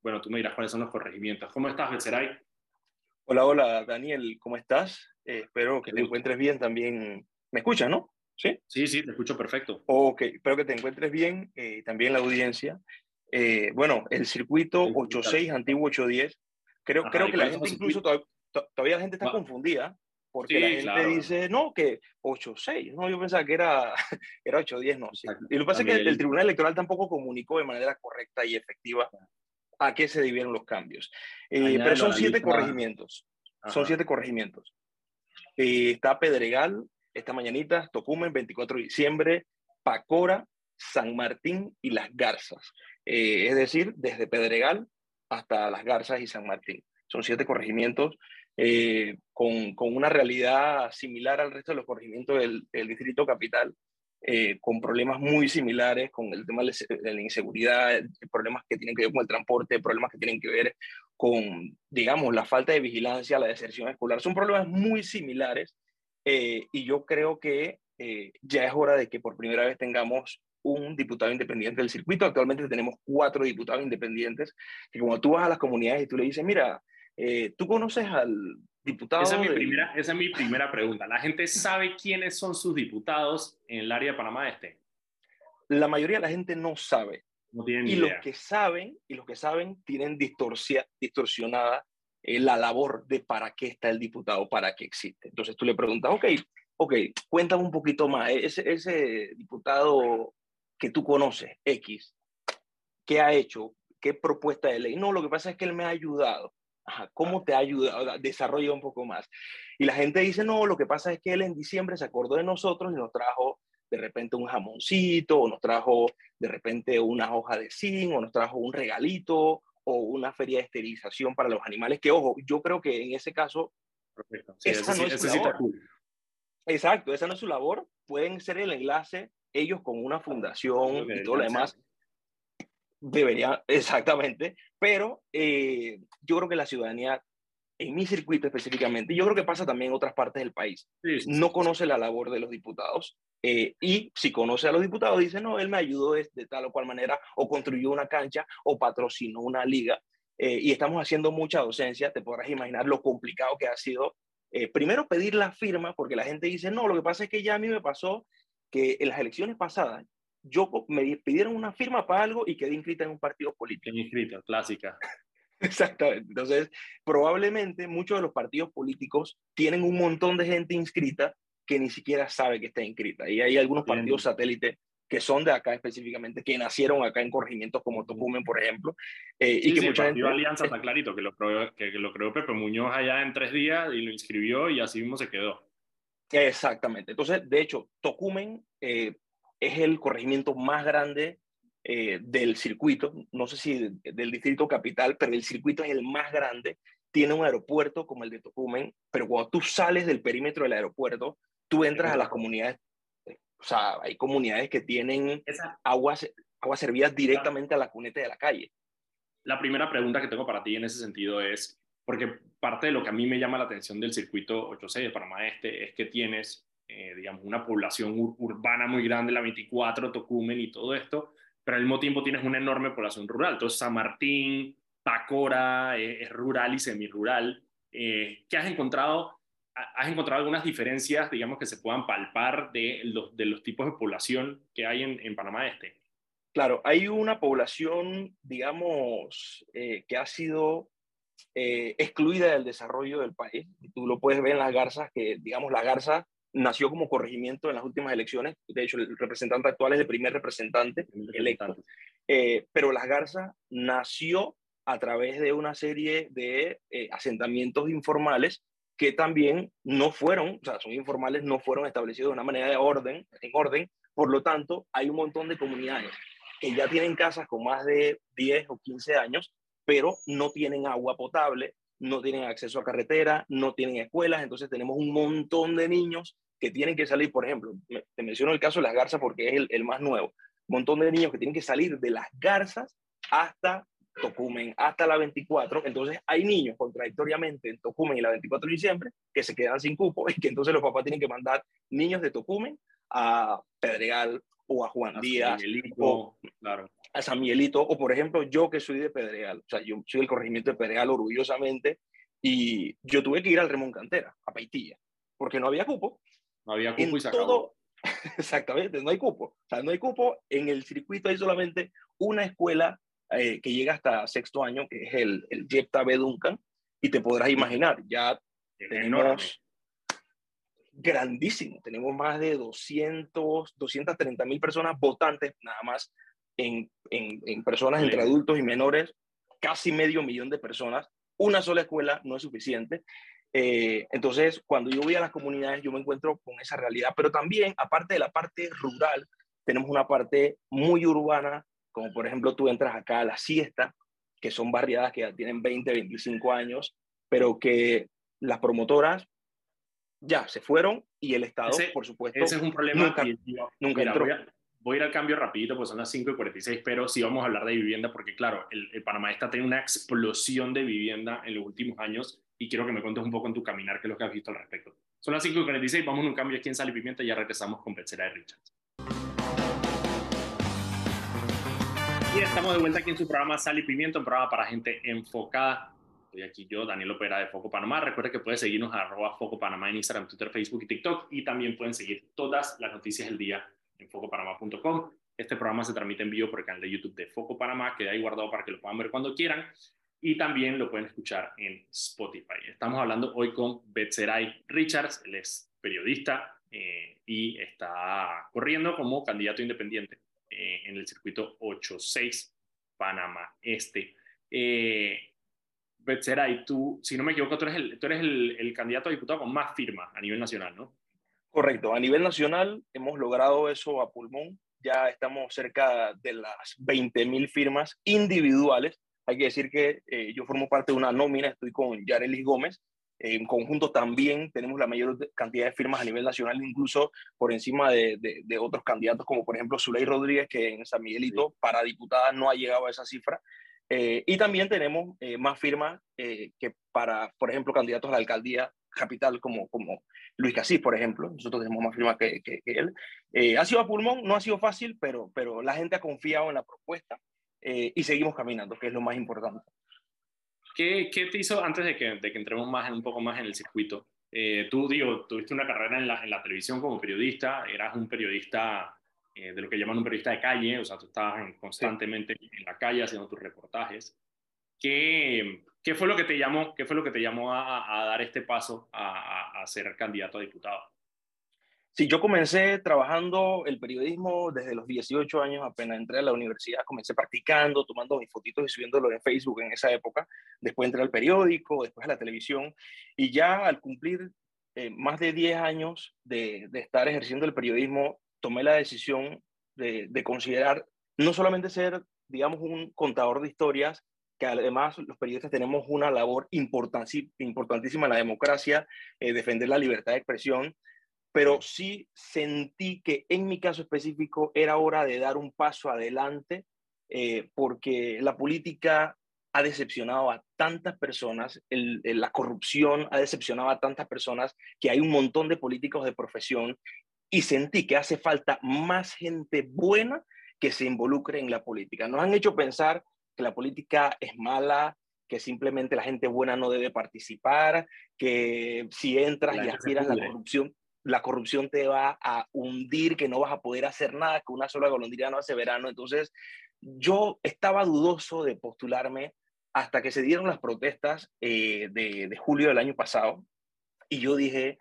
bueno, tú me dirás cuáles son los corregimientos. ¿Cómo estás, Betseray? Hola, hola, Daniel, ¿cómo estás? Eh, espero que te encuentres bien también. ¿Me escuchas, no? Sí, sí, sí te escucho perfecto. Ok, espero que te encuentres bien, eh, también la audiencia. Eh, bueno, el circuito 86, antiguo 810, creo, creo que la gente incluso todavía, todavía, la gente está confundida porque la gente dice, no, que 8-6, no, yo pensaba que era, <laughs> era 8-10, no. Sí. Y lo que pasa es que el, Tribunal Electoral tampoco comunicó de manera correcta y efectiva a qué se debieron los cambios. Eh, pero son siete corregimientos, son siete corregimientos. Está Pedregal, esta mañanita, Tocumen, 24 de diciembre, Pacora, San Martín y Las Garzas. Eh, es decir, desde Pedregal hasta Las Garzas y San Martín. Son siete corregimientos eh, con, con, una realidad similar al resto de los corregimientos del, Distrito Capital, eh, con problemas muy similares, con el tema de la inseguridad, problemas que tienen que ver con el transporte, problemas que tienen que ver con, digamos, la falta de vigilancia, la deserción escolar. Son problemas muy similares eh, y yo creo que ya es hora de que por primera vez tengamos un diputado independiente del circuito. Actualmente tenemos cuatro diputados independientes que como tú vas a las comunidades y tú le dices, mira, eh, ¿Tú conoces al diputado? Esa es, mi primera, esa es mi primera pregunta. ¿La gente sabe quiénes son sus diputados en el área de Panamá Este? La mayoría de la gente no sabe. No y los que saben, y los que saben tienen distorsionada eh, la labor de para qué está el diputado, para qué existe. Entonces tú le preguntas, ok, ok, cuéntame un poquito más, e-, ese, ese diputado que tú conoces, X, ¿qué ha hecho? ¿Qué propuesta de ley? No, lo que pasa es que él me ha ayudado. ¿cómo te ha ayudado? Desarrolla un poco más. Y la gente dice, no, lo que pasa es que él en diciembre se acordó de nosotros y nos trajo de repente un jamoncito, o nos trajo de repente una hoja de zinc, o nos trajo un regalito, o una feria de esterilización para los animales, que ojo, yo creo que en ese caso, esa no es su labor. Exacto, esa no es su labor. Pueden ser el enlace ellos con una fundación y todo lo demás debería, <laughs> exactamente, pero eh, yo creo que la ciudadanía, en mi circuito específicamente, yo creo que pasa también en otras partes del país, no conoce la labor de los diputados eh, y si conoce a los diputados dice, no, él me ayudó de, tal o cual manera, o construyó una cancha, o patrocinó una liga, eh, y estamos haciendo mucha docencia, te podrás imaginar lo complicado que ha sido. primero pedir la firma, porque la gente dice, no, lo que pasa es que ya a mí me pasó que en las elecciones pasadas yo me pidieron una firma para algo y quedé inscrita en un partido político. Inscrita, clásica. <laughs> Exactamente. Entonces, probablemente muchos de los partidos políticos tienen un montón de gente inscrita que ni siquiera sabe que está inscrita. Y hay algunos partidos satélites que son de acá específicamente, que nacieron acá en corregimientos como Tocumen, por ejemplo. Eh, y que mucha gente... Alianza está clarito, que lo, creó, que lo creó Pepe Muñoz allá en tres días y lo inscribió y así mismo se quedó. Exactamente. Entonces, de hecho, Tocumen eh, es el corregimiento más grande eh, del circuito, no sé si del distrito capital, pero el circuito es el más grande. Tiene un aeropuerto como el de Tocumen, pero cuando tú sales del perímetro del aeropuerto, tú entras a las comunidades, o sea, hay comunidades que tienen aguas, aguas servidas directamente a la cuneta de la calle. La primera pregunta que tengo para ti en ese sentido es, porque parte de lo que a mí me llama la atención del circuito 86 de Panamá Este es que tienes, eh, digamos, una población urbana muy grande, la 24, Tocumen y todo esto, pero al mismo tiempo tienes una enorme población rural. Entonces, San Martín, Pacora, eh, es rural y semirural. Eh, ¿Qué has encontrado? ¿Has encontrado algunas diferencias, digamos, que se puedan palpar de los, de los tipos de población que hay en, en Panamá Este? Claro, hay una población, digamos, eh, que ha sido eh, excluida del desarrollo del país. Tú lo puedes ver en las garzas, que, digamos, la garza nació como corregimiento en las últimas elecciones. De hecho, el representante actual es el primer representante electo. Eh, pero las garzas nació a través de una serie de asentamientos informales que también no fueron, o sea, son informales, no fueron establecidos de una manera de orden, en orden. Por lo tanto, hay un montón de comunidades que ya tienen casas con más de 10 o 15 años, pero no tienen agua potable, no tienen acceso a carretera, no tienen escuelas, entonces tenemos un montón de niños que tienen que salir, por ejemplo, te menciono el caso de las garzas porque es el, más nuevo, un montón de niños que tienen que salir de las garzas hasta Tocumen, hasta la 24, entonces hay niños contradictoriamente en Tocumen y la 24 de diciembre que se quedan sin cupo y que entonces los papás tienen que mandar niños de Tocumen a Pedregal o a Juan Díaz, o claro. A San Miguelito, o por ejemplo yo que soy de Pedregal, o sea, yo soy del corregimiento de Pedregal orgullosamente, y yo tuve que ir al Remón Cantera, a Paitilla, porque no había cupo. No había cupo y se todo, <laughs> Exactamente, no hay cupo. O sea, no hay cupo. En el circuito hay solamente una escuela eh, que llega hasta sexto año, que es el, el Jepta B. Duncan, y te podrás imaginar, ya tenemos grandísimo. Tenemos más de 200, 230 mil personas votantes nada más en, en, personas entre adultos y menores, casi medio millón de personas. Una sola escuela no es suficiente. Eh, entonces, cuando yo voy a las comunidades, yo me encuentro con esa realidad, pero también, aparte de la parte rural, tenemos una parte muy urbana, como por ejemplo tú entras acá a la siesta, que son barriadas que ya tienen 20, 25 años, pero que las promotoras ya se fueron y el Estado, por supuesto, ese es un problema nunca, nunca entró. Voy, a, ir al cambio rapidito, pues son las 5 y 46, pero sí vamos a hablar de vivienda porque, claro, el, Panamá está teniendo una explosión de vivienda en los últimos años y quiero que me cuentes un poco en tu caminar qué es lo que has visto al respecto. Son las 5 y 46, vamos a un cambio aquí en Sal y Pimienta y ya regresamos con Becerra de Richards. Y estamos de vuelta aquí en su programa Sal y Pimienta, un programa para gente enfocada Estoy aquí yo, Daniel Opera de Foco Panamá. Recuerda que pueden seguirnos a arroba Foco Panamá en Instagram, Twitter, Facebook y TikTok. Y también pueden seguir todas las noticias del día en focopanamá.com. Este programa se transmite en vivo por el canal de YouTube de Foco Panamá. Queda ahí guardado para que lo puedan ver cuando quieran. Y también lo pueden escuchar en Spotify. Estamos hablando hoy con Betseray Richards. Él es periodista eh, y está corriendo como candidato independiente eh, en el circuito 8-6 Panamá Este. Eh, tú, si no me equivoco, tú eres, el, tú eres el, candidato a diputado con más firmas a nivel nacional, ¿no? Correcto, a nivel nacional hemos logrado eso a pulmón, ya estamos cerca de las 20.000 firmas individuales. Hay que decir que eh, yo formo parte de una nómina, estoy con Yarelis Gómez. En conjunto también tenemos la mayor cantidad de firmas a nivel nacional, incluso por encima de, de, otros candidatos, como por ejemplo Zuley Rodríguez, que en San Miguelito para diputada no ha llegado a esa cifra. Eh, y también tenemos eh, más firmas eh, que para, por ejemplo, candidatos a la alcaldía capital como, como Luis Casís, por ejemplo. Nosotros tenemos más firmas que, que, él. ha sido a pulmón, no ha sido fácil, pero, pero la gente ha confiado en la propuesta y seguimos caminando, que es lo más importante. ¿Qué, qué te hizo antes de que, de que entremos más un poco más en el circuito? tú, digo, tuviste una carrera en la, en la televisión como periodista, eras un periodista eh, de lo que llaman un periodista de calle, o sea, tú estabas constantemente en la calle haciendo tus reportajes. ¿Qué, ¿Qué, fue lo que te llamó, qué fue lo que te llamó a, dar este paso a, a, ser candidato a diputado? Sí, yo comencé trabajando el periodismo desde los 18 años, apenas entré a la universidad, comencé practicando, tomando mis fotitos y subiéndolo en Facebook en esa época, después entré al periódico, después a la televisión, y ya al cumplir eh, más de 10 años de, de, estar ejerciendo el periodismo, tomé la decisión de, considerar no solamente ser, digamos, un contador de historias, que además los periodistas tenemos una labor importantísima en la democracia, eh, defender la libertad de expresión, pero sí sentí que en mi caso específico era hora de dar un paso adelante, eh, porque la política ha decepcionado a tantas personas, la corrupción ha decepcionado a tantas personas que hay un montón de políticos de profesión y sentí que hace falta más gente buena que se involucre en la política. Nos han hecho pensar que la política es mala, que simplemente la gente buena no debe participar, que si entras y aspiras a la corrupción, la corrupción te va a hundir, que no vas a poder hacer nada, que una sola golondrina no hace verano. Entonces, yo estaba dudoso de postularme hasta que se dieron las protestas eh, de, julio del año pasado. Y yo dije,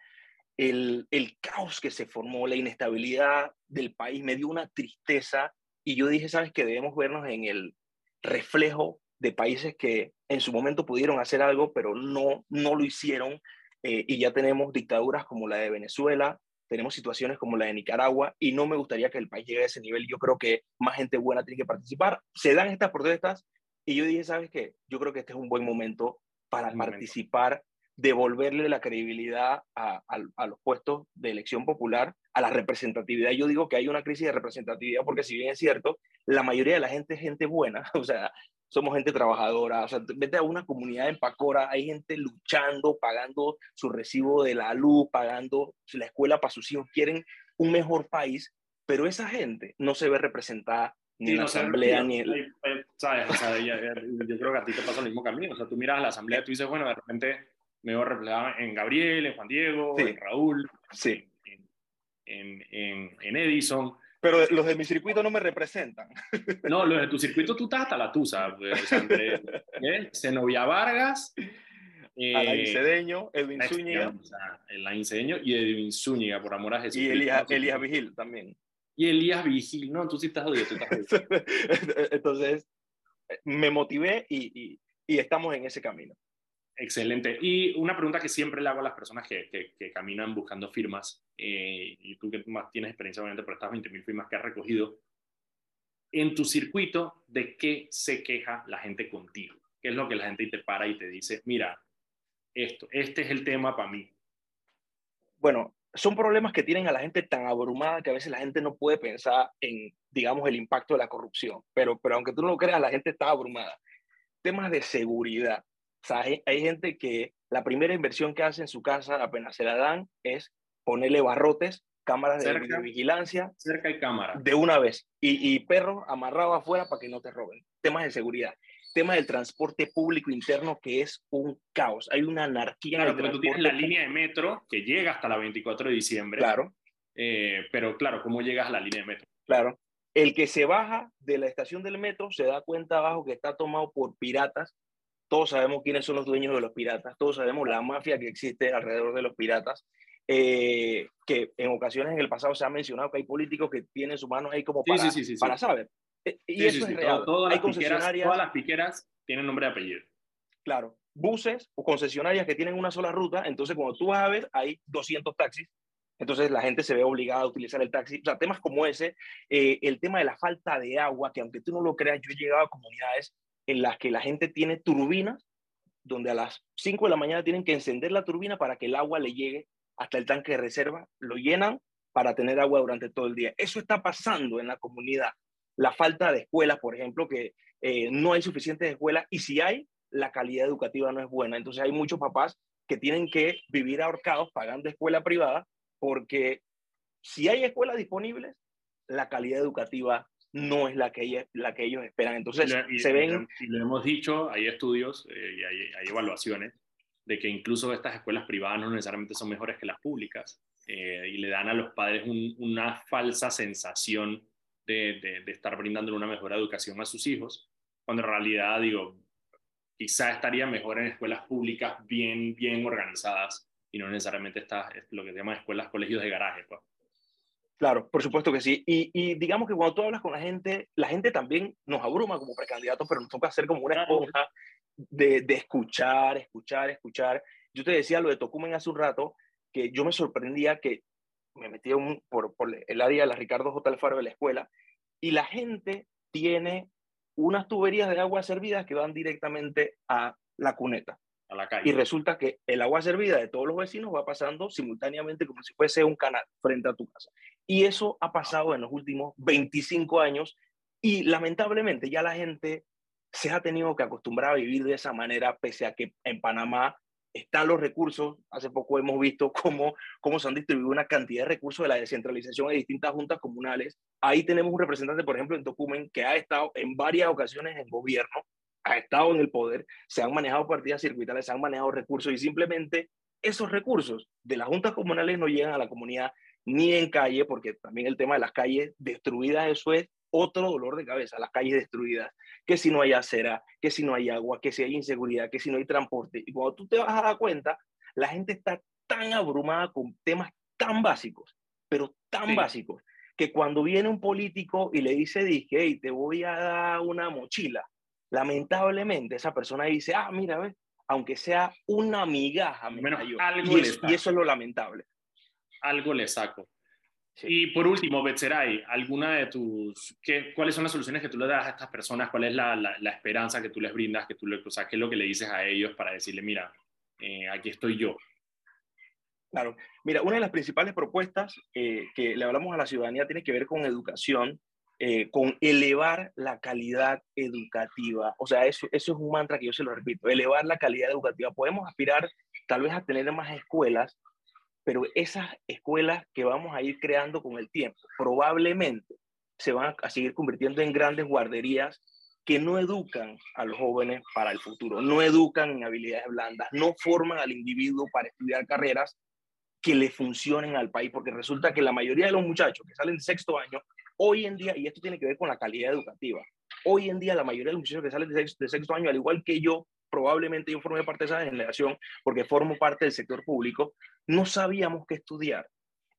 el, el caos que se formó, la inestabilidad del país me dio una tristeza. Y yo dije, sabes que debemos vernos en el reflejo de países que en su momento pudieron hacer algo, pero no, no lo hicieron eh, y ya tenemos dictaduras como la de Venezuela, tenemos situaciones como la de Nicaragua y no me gustaría que el país llegue a ese nivel. Yo creo que más gente buena tiene que participar. Se dan estas protestas y yo dije, ¿sabes qué? Yo creo que este es un buen momento para participar, devolverle la credibilidad a, a, los puestos de elección popular, a la representatividad. Yo digo que hay una crisis de representatividad porque si bien es cierto, la mayoría de la gente es gente buena, <laughs> o sea, somos gente trabajadora, o sea, vete a una comunidad en Pacora, hay gente luchando, pagando su recibo de la luz, pagando la escuela para sus hijos, quieren un mejor país, pero esa gente no se ve representada ni en la asamblea, ni en... ¿Sabes? O sea, yo, creo que a ti te pasa el mismo camino, o sea, tú miras a la asamblea y tú dices, bueno, de repente me veo reflejado en Gabriel, en Juan Diego, en Raúl, sí. en, en, en Edison, pero los de mi circuito no me representan. No, los de tu circuito tú estás hasta la tusa. Pues. Zenovia Vargas. Eh, Alain Cedeño, Edwin Zúñiga. Alain Cedeño y Edwin Zúñiga, por amor a Jesús. Y Elías, Elías Vigil también. Y Elías Vigil, no, tú sí estás jodido. Tú estás <laughs> Entonces, me motivé y, y, y estamos en ese camino. Excelente. Y una pregunta que siempre le hago a las personas que, que, caminan buscando firmas, eh, y tú que más tienes experiencia obviamente por estas 20.000 firmas que has recogido, en tu circuito, ¿de qué se queja la gente contigo? ¿Qué es lo que la gente te para y te dice, mira, esto, este es el tema para mí? Bueno, son problemas que tienen a la gente tan abrumada que a veces la gente no puede pensar en, digamos, el impacto de la corrupción. Pero, pero aunque tú no lo creas, la gente está abrumada. Temas de seguridad o sea, hay, gente que la primera inversión que hace en su casa apenas se la dan es ponerle barrotes, cámaras de, vigilancia. Cerca y cámara. De una vez. Y, y perros amarrados afuera para que no te roben. Temas de seguridad. Tema del transporte público interno que es un caos. Hay una anarquía. Claro, porque tú tienes la línea de metro que llega hasta la 24 de diciembre. Claro. Eh, pero claro, ¿cómo llegas a la línea de metro? Claro. El que se baja de la estación del metro se da cuenta abajo que está tomado por piratas todos sabemos quiénes son los dueños de los piratas, todos sabemos la mafia que existe alrededor de los piratas, eh, que en ocasiones en el pasado se ha mencionado que hay políticos que tienen sus manos ahí como para, para saber. Eh, y eso es real. todas, las concesionarias, todas las piqueras tienen nombre y apellido. Claro, buses o concesionarias que tienen una sola ruta, entonces cuando tú vas a ver, hay 200 taxis, entonces la gente se ve obligada a utilizar el taxi. O sea, temas como ese, eh, el tema de la falta de agua, que aunque tú no lo creas, yo he llegado a comunidades en las que la gente tiene turbinas, donde a las 5 de la mañana tienen que encender la turbina para que el agua le llegue hasta el tanque de reserva, lo llenan para tener agua durante todo el día. Eso está pasando en la comunidad. La falta de escuelas, por ejemplo, que eh, no hay suficientes escuelas y si hay, la calidad educativa no es buena. Entonces hay muchos papás que tienen que vivir ahorcados pagando escuela privada porque si hay escuelas disponibles, la calidad educativa no es la que, la que ellos esperan. Entonces, se ven... Y lo hemos dicho, hay estudios eh, y hay, evaluaciones de que incluso estas escuelas privadas no necesariamente son mejores que las públicas eh, y le dan a los padres una falsa sensación de, de, estar brindando una mejor educación a sus hijos, cuando en realidad, digo, quizá estaría mejor en escuelas públicas bien, bien organizadas y no necesariamente estas, lo que se llama escuelas, colegios de garaje. Pues. Claro, por supuesto que sí. Y, digamos que cuando tú hablas con la gente, la gente también nos abruma como precandidatos, pero nos toca hacer como una esponja de, escuchar, escuchar, escuchar. Yo te decía lo de Tocumen hace un rato, que yo me sorprendía que me metí un, por, el área de la Ricardo J. Alfaro de la escuela, y la gente tiene unas tuberías de agua servidas que van directamente a la cuneta. Y resulta que el agua servida de todos los vecinos va pasando simultáneamente como si fuese un canal frente a tu casa. Y eso ha pasado en los últimos 25 años y lamentablemente ya la gente se ha tenido que acostumbrar a vivir de esa manera, pese a que en Panamá están los recursos. Hace poco hemos visto <laughs> cómo, cómo se han distribuido una cantidad de recursos de la descentralización de distintas juntas comunales. Ahí tenemos un representante, por ejemplo, en Tocumen, que ha estado en varias ocasiones en gobierno, ha estado en el poder, se han manejado partidas circuitales, se han manejado recursos y simplemente esos recursos de las juntas comunales no llegan a la comunidad ni en calle, porque también el tema de las calles destruidas, eso es otro dolor de cabeza, las calles destruidas, que si no hay acera, que si no hay agua, que si hay inseguridad, que si no hay transporte. Y cuando tú te vas a dar cuenta, la gente está tan abrumada con temas tan básicos, pero tan básicos, que cuando viene un político y le dice, dije, hey, te voy a dar una mochila, lamentablemente esa persona dice, ah, mira, ve, aunque sea una migaja, Menos algo y, y eso es lo lamentable. Algo le saco. Y por último, Betzeray, ¿alguna de tus, qué, ¿cuáles son las soluciones que tú le das a estas personas? ¿Cuál es la, la, esperanza que tú les brindas? Que tú le, o sea, ¿Qué es lo que le dices a ellos para decirle, mira, eh, aquí estoy yo? Claro, mira, una de las principales propuestas eh, que le hablamos a la ciudadanía tiene que ver con educación, eh, con elevar la calidad educativa. O sea, eso, eso es un mantra que yo se lo repito, elevar la calidad educativa. Podemos aspirar tal vez a tener más escuelas, pero esas escuelas que vamos a ir creando con el tiempo probablemente se van a seguir convirtiendo en grandes guarderías que no educan a los jóvenes para el futuro, no educan en habilidades blandas, no forman al individuo para estudiar carreras que le funcionen al país, porque resulta que la mayoría de los muchachos que salen de sexto año, hoy en día, y esto tiene que ver con la calidad educativa, hoy en día la mayoría de los muchachos que salen de sexto, de sexto año, al igual que yo, probablemente yo formé parte de esa generación porque formo parte del sector público, no sabíamos qué estudiar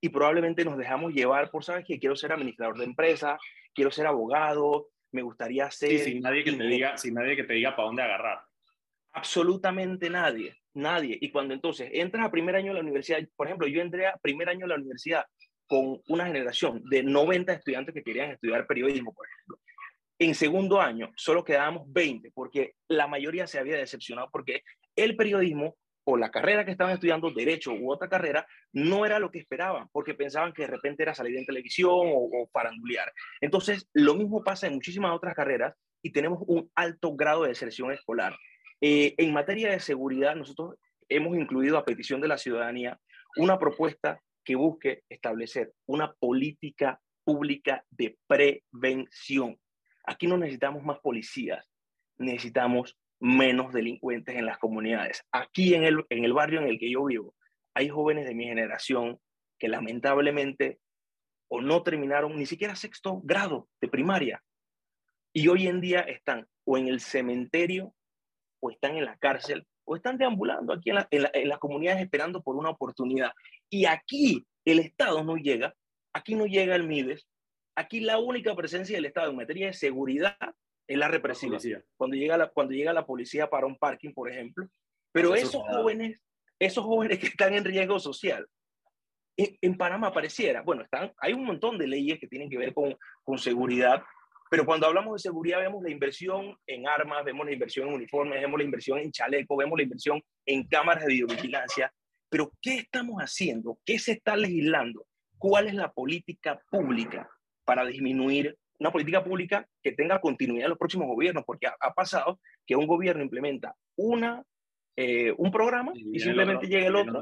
y probablemente nos dejamos llevar por, ¿sabes que Quiero ser administrador de empresa, quiero ser abogado, me gustaría ser... sin nadie que te diga, sin nadie que te diga para dónde agarrar. Absolutamente nadie, nadie. Y cuando entonces entras a primer año de la universidad, por ejemplo, yo entré a primer año de la universidad con una generación de 90 estudiantes que querían estudiar periodismo, por ejemplo. En segundo año solo quedábamos 20 porque la mayoría se había decepcionado porque el periodismo o la carrera que estaban estudiando, derecho u otra carrera, no era lo que esperaban porque pensaban que de repente era salir en televisión o, o parandulear. Entonces, lo mismo pasa en muchísimas otras carreras y tenemos un alto grado de deserción escolar. Eh, en materia de seguridad, nosotros hemos incluido a petición de la ciudadanía una propuesta que busque establecer una política pública de prevención. Aquí no necesitamos más policías, necesitamos menos delincuentes en las comunidades. Aquí en el, en el barrio en el que yo vivo, hay jóvenes de mi generación que lamentablemente o no terminaron ni siquiera sexto grado de primaria y hoy en día están o en el cementerio o están en la cárcel o están deambulando aquí en, en las comunidades esperando por una oportunidad. Y aquí el Estado no llega, aquí no llega el MIDES, Aquí la única presencia del Estado en materia de seguridad es la represiva. cuando, llega la, cuando llega la policía para un parking, por ejemplo. Pero esos jóvenes, esos jóvenes que están en riesgo social, en, Panamá pareciera, bueno, están, hay un montón de leyes que tienen que ver con, con seguridad, pero cuando hablamos de seguridad vemos la inversión en armas, vemos la inversión en uniformes, vemos la inversión en chaleco, vemos la inversión en cámaras de videovigilancia. Pero ¿qué estamos haciendo? ¿Qué se está legislando? ¿Cuál es la política pública para disminuir una política pública que tenga continuidad en los próximos gobiernos, porque ha, pasado que un gobierno implementa una, eh, un programa y, simplemente llega el otro.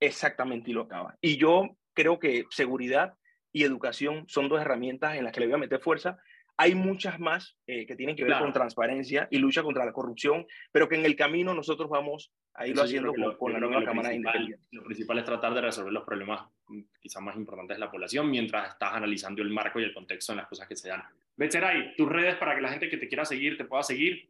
Exactamente, y lo acaba. Y yo creo que seguridad y educación son dos herramientas en las que le voy a meter fuerza hay muchas más eh, que tienen que ver con transparencia y lucha contra la corrupción, pero que en el camino nosotros vamos a irlo haciendo con, la nueva Cámara Independiente. Lo principal es tratar de resolver los problemas mm, quizás más importantes de la población mientras estás analizando el marco y el contexto en las cosas que se dan. Betzeray, tus redes para que la gente que te quiera seguir te pueda seguir.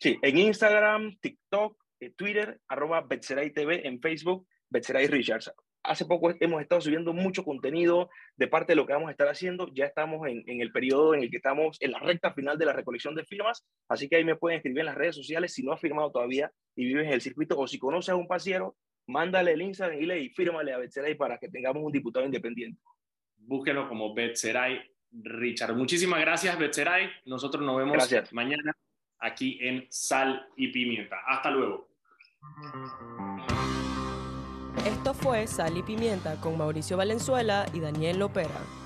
Sí, en Instagram, TikTok, eh, Twitter, arroba Betzeray TV, en Facebook, Betzeray Richards hace poco hemos estado subiendo mucho contenido de parte de lo que vamos a estar haciendo. Ya estamos en, el periodo en el que estamos en la recta final de la recolección de firmas, así que ahí me pueden escribir en las redes sociales si no has firmado todavía y vives en el circuito o si conoces a un pasiero, mándale el Instagram y le fírmale a Betseray para que tengamos un diputado independiente. Búsquelo como Betseray Richard. Muchísimas gracias, Betseray. Nosotros nos vemos mañana aquí en Sal y Pimienta. Hasta luego. Esto fue Sal y Pimienta con Mauricio Valenzuela y Daniel Lopera.